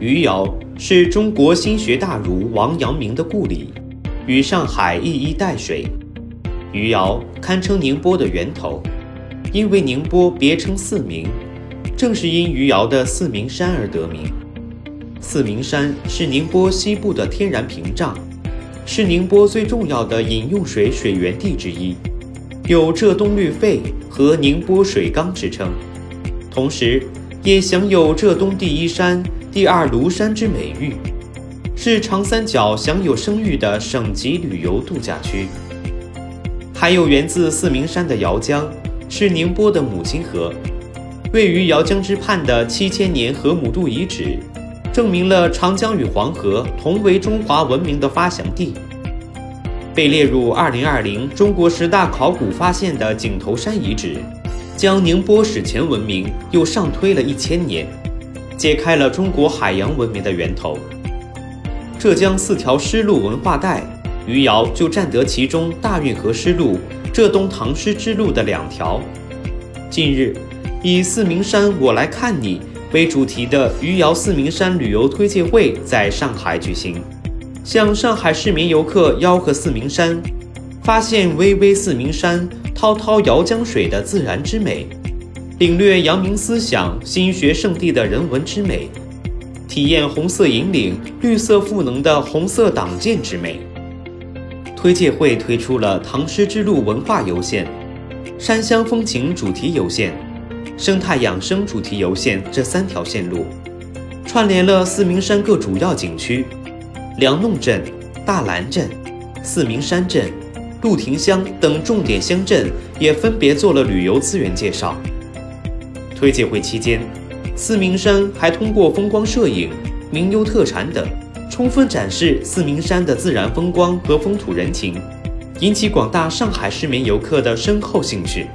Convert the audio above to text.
余姚是中国心学大儒王阳明的故里，与上海一衣带水。余姚堪称宁波的源头，因为宁波别称四明，正是因余姚的四明山而得名。四明山是宁波西部的天然屏障，是宁波最重要的饮用水水源地之一，有“浙东绿肺”和“宁波水缸”之称，同时也享有“浙东第一山”。第二庐山之美誉，是长三角享有声誉的省级旅游度假区。还有源自四明山的瑶江，是宁波的母亲河。位于瑶江之畔的七千年河姆渡遗址，证明了长江与黄河同为中华文明的发祥地。被列入二零二零中国十大考古发现的井头山遗址，将宁波史前文明又上推了一千年。揭开了中国海洋文明的源头。浙江四条丝路文化带，余姚就占得其中大运河丝路、浙东唐诗之路的两条。近日，以“四明山我来看你”为主题的余姚四明山旅游推介会在上海举行，向上海市民游客吆喝四明山，发现巍巍四明山、滔滔瑶江水的自然之美。领略阳明思想心学圣地的人文之美，体验红色引领、绿色赋能的红色党建之美。推介会推出了唐诗之路文化游线、山乡风情主题游线、生态养生主题游线这三条线路，串联了四明山各主要景区、梁弄镇、大兰镇、四明山镇、鹿亭乡等重点乡镇，也分别做了旅游资源介绍。推介会期间，四明山还通过风光摄影、名优特产等，充分展示四明山的自然风光和风土人情，引起广大上海市民游客的深厚兴趣。